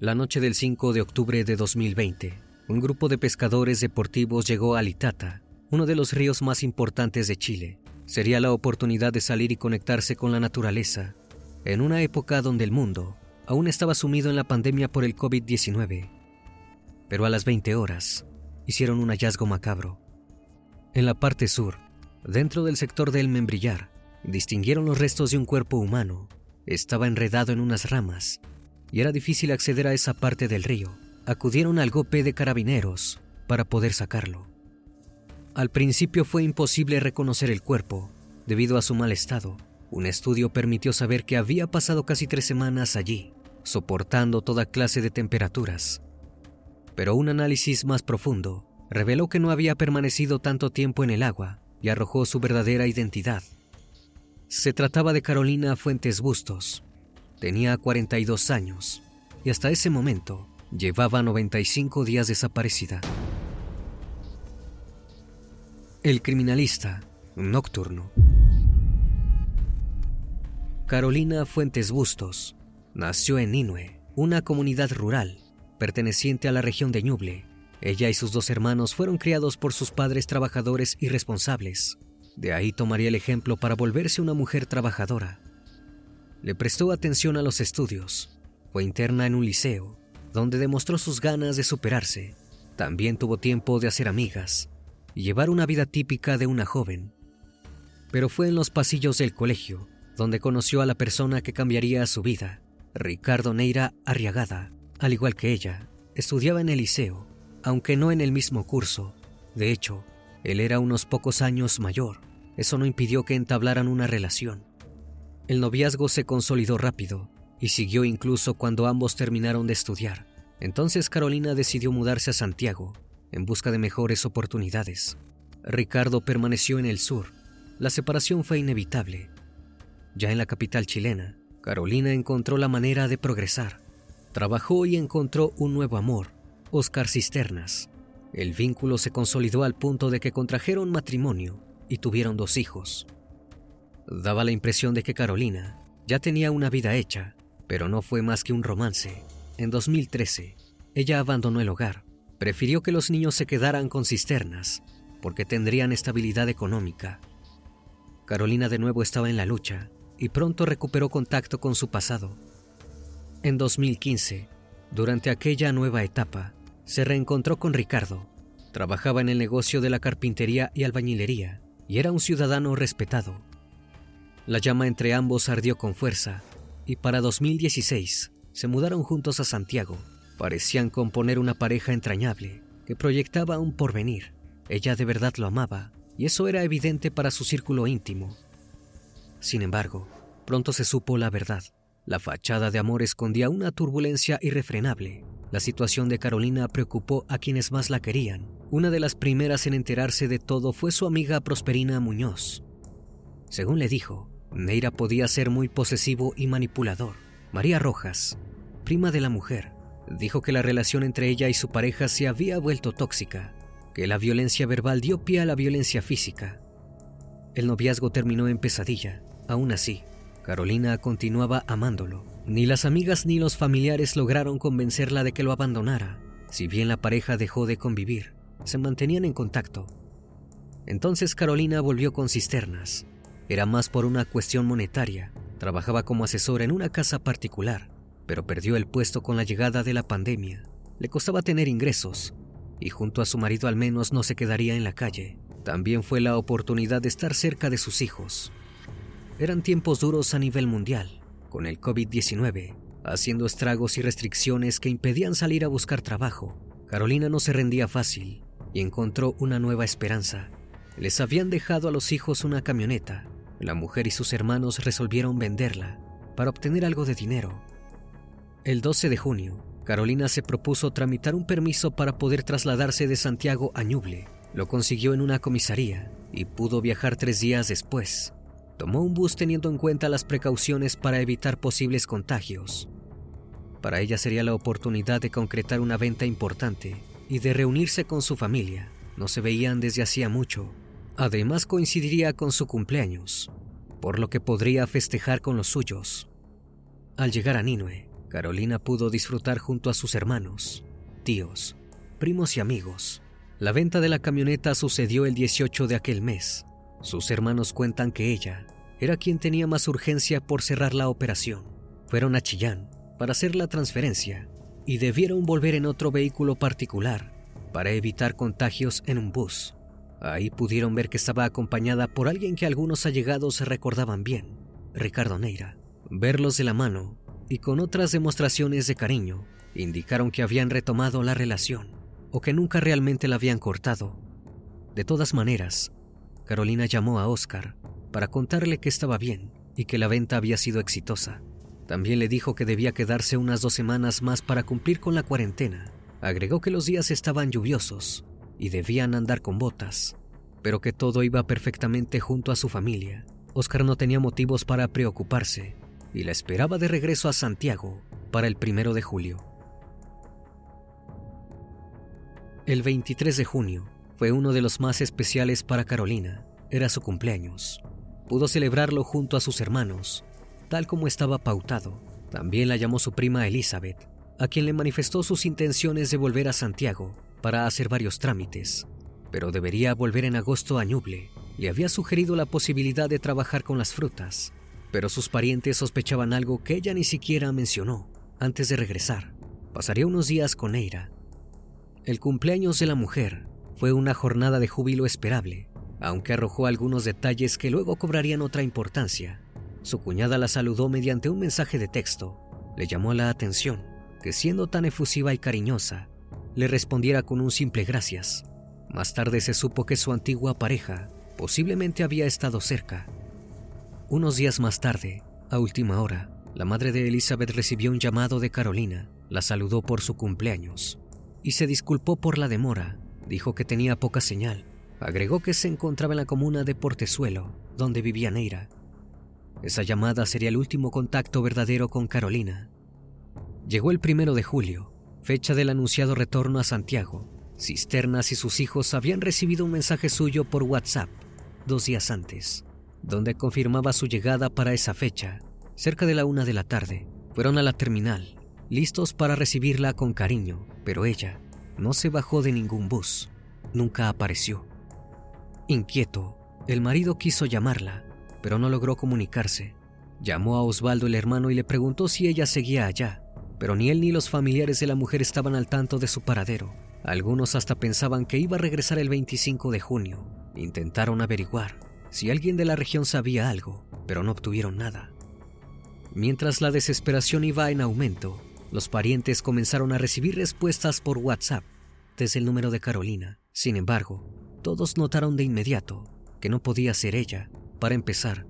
La noche del 5 de octubre de 2020, un grupo de pescadores deportivos llegó a Litata, uno de los ríos más importantes de Chile. Sería la oportunidad de salir y conectarse con la naturaleza, en una época donde el mundo aún estaba sumido en la pandemia por el COVID-19. Pero a las 20 horas, hicieron un hallazgo macabro. En la parte sur, dentro del sector del Membrillar, distinguieron los restos de un cuerpo humano. Estaba enredado en unas ramas y era difícil acceder a esa parte del río. Acudieron al golpe de carabineros para poder sacarlo. Al principio fue imposible reconocer el cuerpo debido a su mal estado. Un estudio permitió saber que había pasado casi tres semanas allí, soportando toda clase de temperaturas. Pero un análisis más profundo reveló que no había permanecido tanto tiempo en el agua y arrojó su verdadera identidad. Se trataba de Carolina Fuentes Bustos, Tenía 42 años y hasta ese momento llevaba 95 días desaparecida. El criminalista nocturno. Carolina Fuentes Bustos nació en Inue, una comunidad rural perteneciente a la región de Ñuble. Ella y sus dos hermanos fueron criados por sus padres trabajadores y responsables. De ahí tomaría el ejemplo para volverse una mujer trabajadora. Le prestó atención a los estudios. Fue interna en un liceo, donde demostró sus ganas de superarse. También tuvo tiempo de hacer amigas y llevar una vida típica de una joven. Pero fue en los pasillos del colegio donde conoció a la persona que cambiaría su vida, Ricardo Neira Arriagada. Al igual que ella, estudiaba en el liceo, aunque no en el mismo curso. De hecho, él era unos pocos años mayor. Eso no impidió que entablaran una relación. El noviazgo se consolidó rápido y siguió incluso cuando ambos terminaron de estudiar. Entonces Carolina decidió mudarse a Santiago en busca de mejores oportunidades. Ricardo permaneció en el sur. La separación fue inevitable. Ya en la capital chilena, Carolina encontró la manera de progresar. Trabajó y encontró un nuevo amor, Oscar Cisternas. El vínculo se consolidó al punto de que contrajeron matrimonio y tuvieron dos hijos. Daba la impresión de que Carolina ya tenía una vida hecha, pero no fue más que un romance. En 2013, ella abandonó el hogar. Prefirió que los niños se quedaran con cisternas, porque tendrían estabilidad económica. Carolina de nuevo estaba en la lucha y pronto recuperó contacto con su pasado. En 2015, durante aquella nueva etapa, se reencontró con Ricardo. Trabajaba en el negocio de la carpintería y albañilería y era un ciudadano respetado. La llama entre ambos ardió con fuerza, y para 2016 se mudaron juntos a Santiago. Parecían componer una pareja entrañable que proyectaba un porvenir. Ella de verdad lo amaba y eso era evidente para su círculo íntimo. Sin embargo, pronto se supo la verdad. La fachada de amor escondía una turbulencia irrefrenable. La situación de Carolina preocupó a quienes más la querían. Una de las primeras en enterarse de todo fue su amiga Prosperina Muñoz. Según le dijo, Neira podía ser muy posesivo y manipulador. María Rojas, prima de la mujer, dijo que la relación entre ella y su pareja se había vuelto tóxica, que la violencia verbal dio pie a la violencia física. El noviazgo terminó en pesadilla. Aún así, Carolina continuaba amándolo. Ni las amigas ni los familiares lograron convencerla de que lo abandonara. Si bien la pareja dejó de convivir, se mantenían en contacto. Entonces Carolina volvió con cisternas. Era más por una cuestión monetaria. Trabajaba como asesora en una casa particular, pero perdió el puesto con la llegada de la pandemia. Le costaba tener ingresos, y junto a su marido al menos no se quedaría en la calle. También fue la oportunidad de estar cerca de sus hijos. Eran tiempos duros a nivel mundial, con el COVID-19, haciendo estragos y restricciones que impedían salir a buscar trabajo. Carolina no se rendía fácil y encontró una nueva esperanza. Les habían dejado a los hijos una camioneta. La mujer y sus hermanos resolvieron venderla para obtener algo de dinero. El 12 de junio, Carolina se propuso tramitar un permiso para poder trasladarse de Santiago a Ñuble. Lo consiguió en una comisaría y pudo viajar tres días después. Tomó un bus teniendo en cuenta las precauciones para evitar posibles contagios. Para ella sería la oportunidad de concretar una venta importante y de reunirse con su familia. No se veían desde hacía mucho. Además coincidiría con su cumpleaños, por lo que podría festejar con los suyos. Al llegar a Ninue, Carolina pudo disfrutar junto a sus hermanos, tíos, primos y amigos. La venta de la camioneta sucedió el 18 de aquel mes. Sus hermanos cuentan que ella era quien tenía más urgencia por cerrar la operación. Fueron a Chillán para hacer la transferencia y debieron volver en otro vehículo particular para evitar contagios en un bus. Ahí pudieron ver que estaba acompañada por alguien que algunos allegados recordaban bien, Ricardo Neira. Verlos de la mano y con otras demostraciones de cariño indicaron que habían retomado la relación o que nunca realmente la habían cortado. De todas maneras, Carolina llamó a Oscar para contarle que estaba bien y que la venta había sido exitosa. También le dijo que debía quedarse unas dos semanas más para cumplir con la cuarentena. Agregó que los días estaban lluviosos y debían andar con botas, pero que todo iba perfectamente junto a su familia. Oscar no tenía motivos para preocuparse y la esperaba de regreso a Santiago para el primero de julio. El 23 de junio fue uno de los más especiales para Carolina. Era su cumpleaños. Pudo celebrarlo junto a sus hermanos, tal como estaba pautado. También la llamó su prima Elizabeth, a quien le manifestó sus intenciones de volver a Santiago para hacer varios trámites, pero debería volver en agosto a Ñuble. Le había sugerido la posibilidad de trabajar con las frutas pero sus parientes sospechaban algo que ella ni siquiera mencionó. Antes de regresar, pasaría unos días con Eira. El cumpleaños de la mujer fue una jornada de júbilo esperable, aunque arrojó algunos detalles que luego cobrarían otra importancia. Su cuñada la saludó mediante un mensaje de texto. Le llamó la atención que siendo tan efusiva y cariñosa, le respondiera con un simple gracias. Más tarde se supo que su antigua pareja posiblemente había estado cerca unos días más tarde, a última hora, la madre de Elizabeth recibió un llamado de Carolina, la saludó por su cumpleaños y se disculpó por la demora. Dijo que tenía poca señal. Agregó que se encontraba en la comuna de Portezuelo, donde vivía Neira. Esa llamada sería el último contacto verdadero con Carolina. Llegó el primero de julio, fecha del anunciado retorno a Santiago. Cisternas y sus hijos habían recibido un mensaje suyo por WhatsApp dos días antes donde confirmaba su llegada para esa fecha. Cerca de la una de la tarde, fueron a la terminal, listos para recibirla con cariño, pero ella no se bajó de ningún bus. Nunca apareció. Inquieto, el marido quiso llamarla, pero no logró comunicarse. Llamó a Osvaldo el hermano y le preguntó si ella seguía allá, pero ni él ni los familiares de la mujer estaban al tanto de su paradero. Algunos hasta pensaban que iba a regresar el 25 de junio. Intentaron averiguar, si alguien de la región sabía algo, pero no obtuvieron nada. Mientras la desesperación iba en aumento, los parientes comenzaron a recibir respuestas por WhatsApp desde el número de Carolina. Sin embargo, todos notaron de inmediato que no podía ser ella. Para empezar,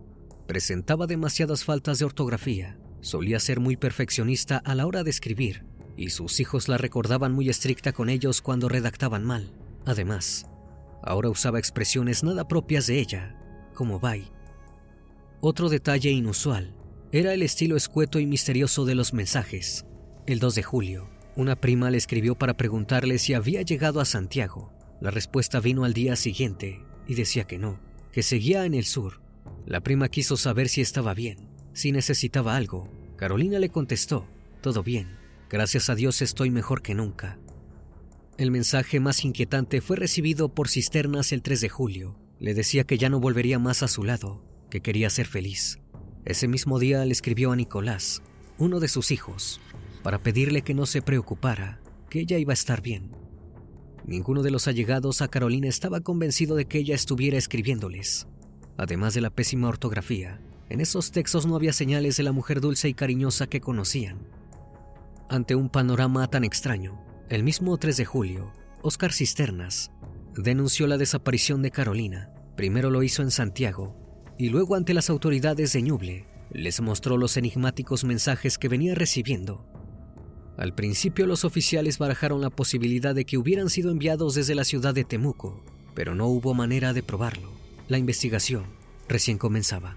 presentaba demasiadas faltas de ortografía, solía ser muy perfeccionista a la hora de escribir y sus hijos la recordaban muy estricta con ellos cuando redactaban mal. Además, ahora usaba expresiones nada propias de ella, como bye. Otro detalle inusual era el estilo escueto y misterioso de los mensajes. El 2 de julio, una prima le escribió para preguntarle si había llegado a Santiago. La respuesta vino al día siguiente y decía que no, que seguía en el sur. La prima quiso saber si estaba bien, si necesitaba algo. Carolina le contestó, todo bien, gracias a Dios estoy mejor que nunca. El mensaje más inquietante fue recibido por Cisternas el 3 de julio. Le decía que ya no volvería más a su lado, que quería ser feliz. Ese mismo día le escribió a Nicolás, uno de sus hijos, para pedirle que no se preocupara, que ella iba a estar bien. Ninguno de los allegados a Carolina estaba convencido de que ella estuviera escribiéndoles. Además de la pésima ortografía, en esos textos no había señales de la mujer dulce y cariñosa que conocían. Ante un panorama tan extraño, el mismo 3 de julio, Oscar Cisternas denunció la desaparición de Carolina. Primero lo hizo en Santiago y luego ante las autoridades de Ñuble les mostró los enigmáticos mensajes que venía recibiendo al principio los oficiales barajaron la posibilidad de que hubieran sido enviados desde la ciudad de Temuco, pero no hubo manera de probarlo. La investigación recién comenzaba.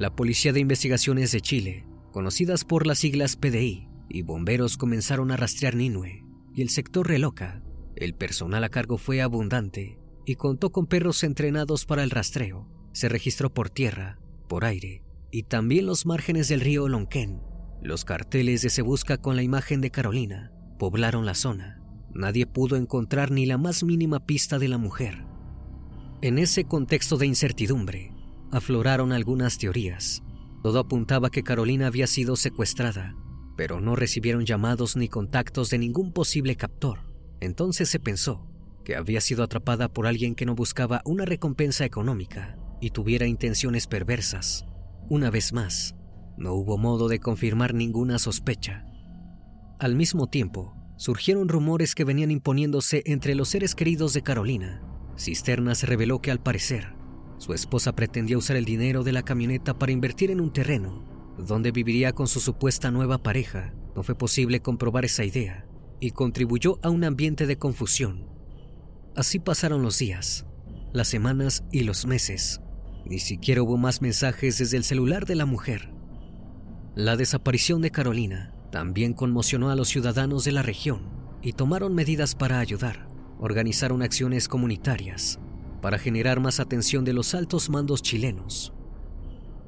La Policía de Investigaciones de Chile, conocidas por las siglas PDI, y bomberos comenzaron a rastrear Ninue y el sector Reloca. El personal a cargo fue abundante y contó con perros entrenados para el rastreo. Se registró por tierra, por aire y también los márgenes del río Lonquén. Los carteles de Se Busca con la imagen de Carolina poblaron la zona. Nadie pudo encontrar ni la más mínima pista de la mujer. En ese contexto de incertidumbre, afloraron algunas teorías. Todo apuntaba que Carolina había sido secuestrada, pero no recibieron llamados ni contactos de ningún posible captor. Entonces se pensó que había sido atrapada por alguien que no buscaba una recompensa económica y tuviera intenciones perversas. Una vez más, no hubo modo de confirmar ninguna sospecha. Al mismo tiempo, surgieron rumores que venían imponiéndose entre los seres queridos de Carolina. Cisternas reveló que al parecer, su esposa pretendía usar el dinero de la camioneta para invertir en un terreno donde viviría con su supuesta nueva pareja. No fue posible comprobar esa idea y contribuyó a un ambiente de confusión Así pasaron los días, las semanas y los meses. Ni siquiera hubo más mensajes desde el celular de la mujer. La desaparición de Carolina también conmocionó a los ciudadanos de la región y tomaron medidas para ayudar. Organizaron acciones comunitarias para generar más atención de los altos mandos chilenos.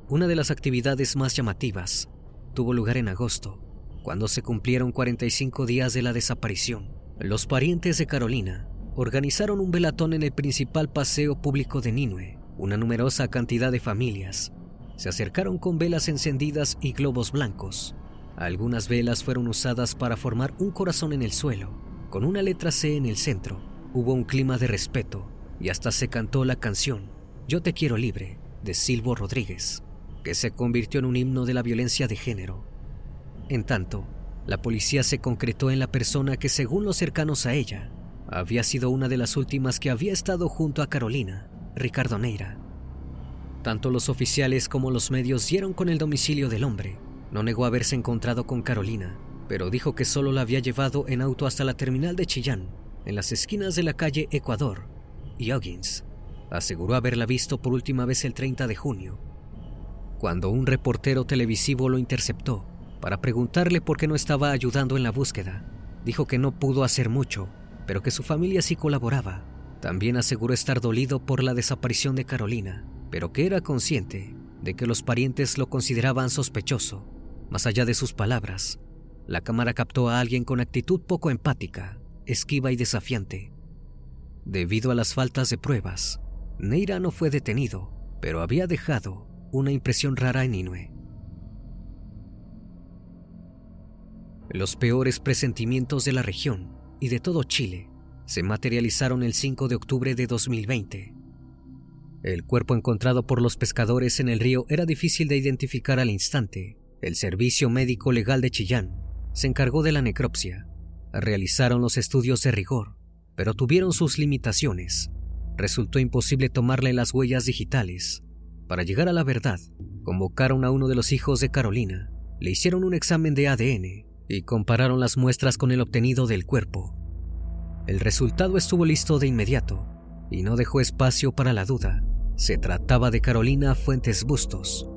Una de las actividades más llamativas tuvo lugar en agosto, cuando se cumplieron 45 días de la desaparición. Los parientes de Carolina organizaron un velatón en el principal paseo público de Ninue. Una numerosa cantidad de familias se acercaron con velas encendidas y globos blancos. Algunas velas fueron usadas para formar un corazón en el suelo, con una letra C en el centro. Hubo un clima de respeto y hasta se cantó la canción Yo te quiero libre de Silvo Rodríguez, que se convirtió en un himno de la violencia de género. En tanto, la policía se concretó en la persona que según los cercanos a ella había sido una de las últimas que había estado junto a Carolina, Ricardo Neira. Tanto los oficiales como los medios dieron con el domicilio del hombre. No negó haberse encontrado con Carolina, pero dijo que solo la había llevado en auto hasta la terminal de Chillán, en las esquinas de la calle Ecuador, y Huggins aseguró haberla visto por última vez el 30 de junio, cuando un reportero televisivo lo interceptó para preguntarle por qué no estaba ayudando en la búsqueda. Dijo que no pudo hacer mucho, pero que su familia sí colaboraba. También aseguró estar dolido por la desaparición de Carolina, pero que era consciente de que los parientes lo consideraban sospechoso. Más allá de sus palabras, la cámara captó a alguien con actitud poco empática, esquiva y desafiante. Debido a las faltas de pruebas, Neira no fue detenido, pero había dejado una impresión rara en Inue. Los peores presentimientos de la región y de todo Chile se materializaron el 5 de octubre de 2020. El cuerpo encontrado por los pescadores en el río era difícil de identificar al instante. El Servicio Médico Legal de Chillán se encargó de la necropsia. Realizaron los estudios de rigor, pero tuvieron sus limitaciones resultó imposible tomarle las huellas digitales. Para llegar a la verdad, convocaron a uno de los hijos de Carolina, le hicieron un examen de ADN y compararon las muestras con el obtenido del cuerpo. El resultado estuvo listo de inmediato y no dejó espacio para la duda. Se trataba de Carolina Fuentes Bustos.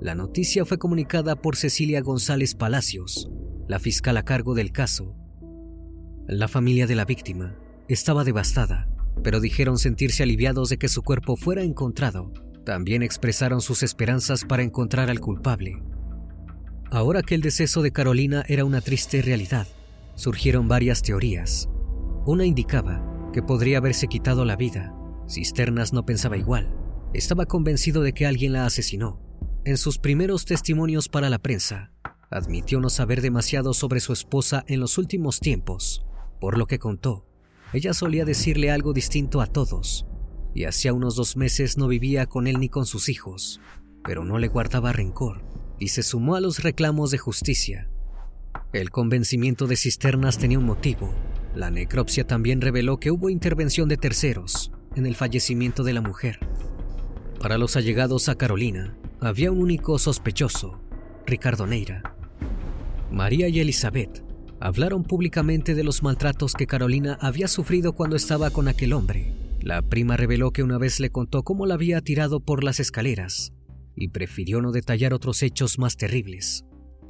La noticia fue comunicada por Cecilia González Palacios, la fiscal a cargo del caso. La familia de la víctima estaba devastada pero dijeron sentirse aliviados de que su cuerpo fuera encontrado. También expresaron sus esperanzas para encontrar al culpable. Ahora que el deceso de Carolina era una triste realidad, surgieron varias teorías. Una indicaba que podría haberse quitado la vida. Cisternas no pensaba igual. Estaba convencido de que alguien la asesinó. En sus primeros testimonios para la prensa, admitió no saber demasiado sobre su esposa en los últimos tiempos, por lo que contó ella solía decirle algo distinto a todos, y hacía unos dos meses no vivía con él ni con sus hijos, pero no le guardaba rencor y se sumó a los reclamos de justicia. El convencimiento de Cisternas tenía un motivo. La necropsia también reveló que hubo intervención de terceros en el fallecimiento de la mujer. Para los allegados a Carolina, había un único sospechoso, Ricardo Neira. María y Elizabeth hablaron públicamente de los maltratos que Carolina había sufrido cuando estaba con aquel hombre. La prima reveló que una vez le contó cómo la había tirado por las escaleras y prefirió no detallar otros hechos más terribles.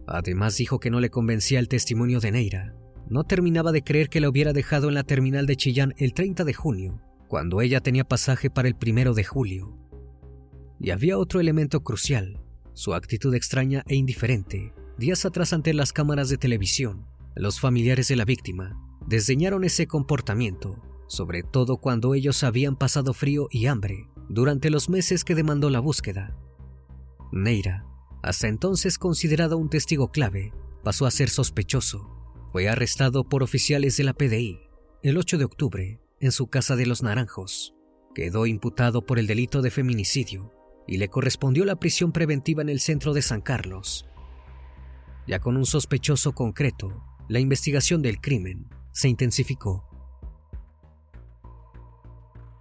Además dijo que no le convencía el testimonio de Neira. No terminaba de creer que la hubiera dejado en la terminal de Chillán el 30 de junio, cuando ella tenía pasaje para el primero de julio. Y había otro elemento crucial, su actitud extraña e indiferente, días atrás ante las cámaras de televisión, los familiares de la víctima desdeñaron ese comportamiento, sobre todo cuando ellos habían pasado frío y hambre durante los meses que demandó la búsqueda. Neira, hasta entonces considerado un testigo clave, pasó a ser sospechoso. Fue arrestado por oficiales de la PDI el 8 de octubre en su casa de los Naranjos. Quedó imputado por el delito de feminicidio y le correspondió la prisión preventiva en el centro de San Carlos. Ya con un sospechoso concreto, la investigación del crimen se intensificó.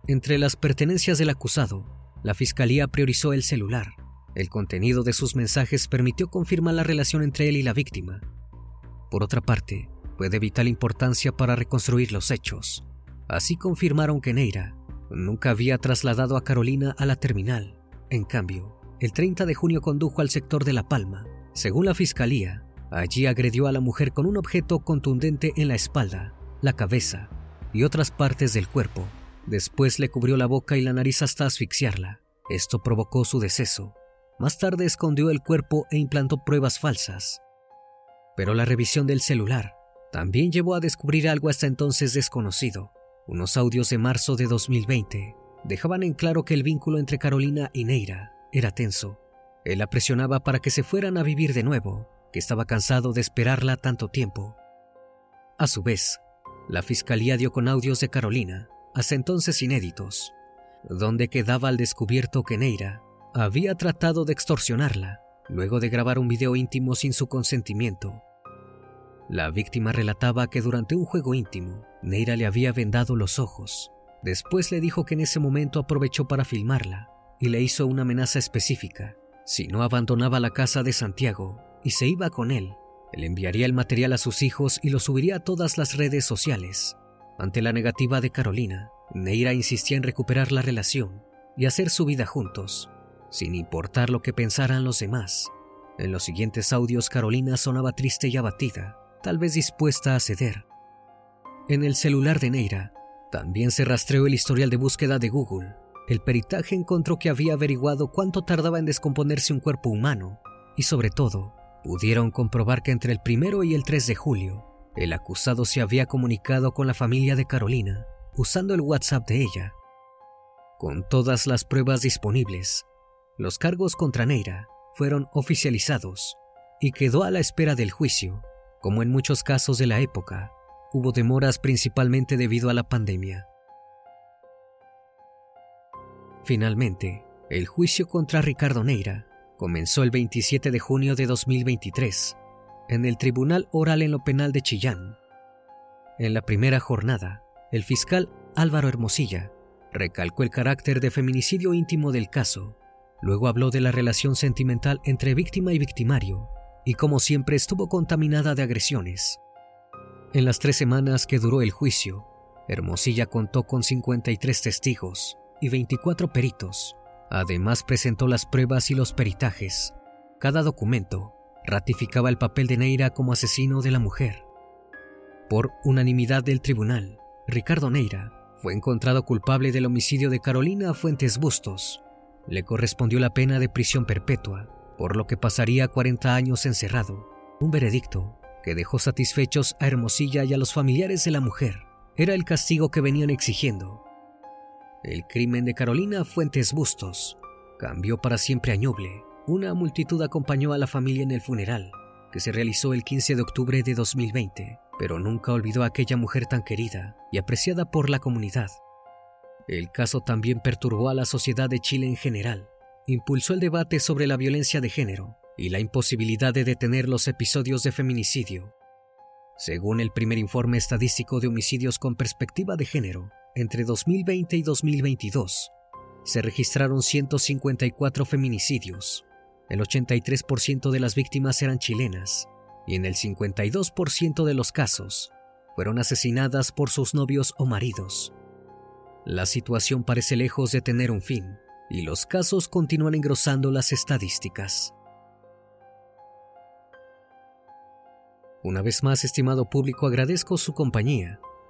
Entre las pertenencias del acusado, la fiscalía priorizó el celular. El contenido de sus mensajes permitió confirmar la relación entre él y la víctima. Por otra parte, fue de vital importancia para reconstruir los hechos. Así confirmaron que Neira nunca había trasladado a Carolina a la terminal. En cambio, el 30 de junio condujo al sector de La Palma. Según la fiscalía, Allí agredió a la mujer con un objeto contundente en la espalda, la cabeza y otras partes del cuerpo. Después le cubrió la boca y la nariz hasta asfixiarla. Esto provocó su deceso. Más tarde escondió el cuerpo e implantó pruebas falsas. Pero la revisión del celular también llevó a descubrir algo hasta entonces desconocido. Unos audios de marzo de 2020 dejaban en claro que el vínculo entre Carolina y Neira era tenso. Él la presionaba para que se fueran a vivir de nuevo, que estaba cansado de esperarla tanto tiempo. A su vez, la fiscalía dio con audios de Carolina, hasta entonces inéditos, donde quedaba al descubierto que Neira había tratado de extorsionarla luego de grabar un video íntimo sin su consentimiento. La víctima relataba que durante un juego íntimo Neira le había vendado los ojos. Después le dijo que en ese momento aprovechó para filmarla y le hizo una amenaza específica. Si no abandonaba la casa de Santiago y se iba con él, él enviaría el material a sus hijos y lo subiría a todas las redes sociales. Ante la negativa de Carolina, Neira insistía en recuperar la relación y hacer su vida juntos, sin importar lo que pensaran los demás. En los siguientes audios Carolina sonaba triste y abatida, tal vez dispuesta a ceder. En el celular de Neira también se rastreó el historial de búsqueda de Google. El peritaje encontró que había averiguado cuánto tardaba en descomponerse un cuerpo humano y sobre todo pudieron comprobar que entre el primero y el 3 de julio el acusado se había comunicado con la familia de Carolina usando el WhatsApp de ella. Con todas las pruebas disponibles, los cargos contra Neira fueron oficializados y quedó a la espera del juicio. Como en muchos casos de la época, hubo demoras principalmente debido a la pandemia. Finalmente, el juicio contra Ricardo Neira comenzó el 27 de junio de 2023 en el Tribunal Oral en lo Penal de Chillán. En la primera jornada, el fiscal Álvaro Hermosilla recalcó el carácter de feminicidio íntimo del caso. Luego habló de la relación sentimental entre víctima y victimario y como siempre estuvo contaminada de agresiones. En las tres semanas que duró el juicio, Hermosilla contó con 53 testigos y 24 peritos. Además presentó las pruebas y los peritajes. Cada documento ratificaba el papel de Neira como asesino de la mujer. Por unanimidad del tribunal, Ricardo Neira fue encontrado culpable del homicidio de Carolina Fuentes Bustos. Le correspondió la pena de prisión perpetua, por lo que pasaría 40 años encerrado. Un veredicto que dejó satisfechos a Hermosilla y a los familiares de la mujer. Era el castigo que venían exigiendo. El crimen de Carolina Fuentes Bustos cambió para siempre a Ñuble. Una multitud acompañó a la familia en el funeral, que se realizó el 15 de octubre de 2020 pero nunca olvidó a aquella mujer tan querida y apreciada por la comunidad. El caso también perturbó a la sociedad de Chile en general, impulsó el debate sobre la violencia de género y la imposibilidad de detener los episodios de feminicidio. Según el primer informe estadístico de homicidios con perspectiva de género, entre 2020 y 2022, se registraron 154 feminicidios. El 83% de las víctimas eran chilenas y en el 52% de los casos fueron asesinadas por sus novios o maridos. La situación parece lejos de tener un fin y los casos continúan engrosando las estadísticas. Una vez más, estimado público, agradezco su compañía.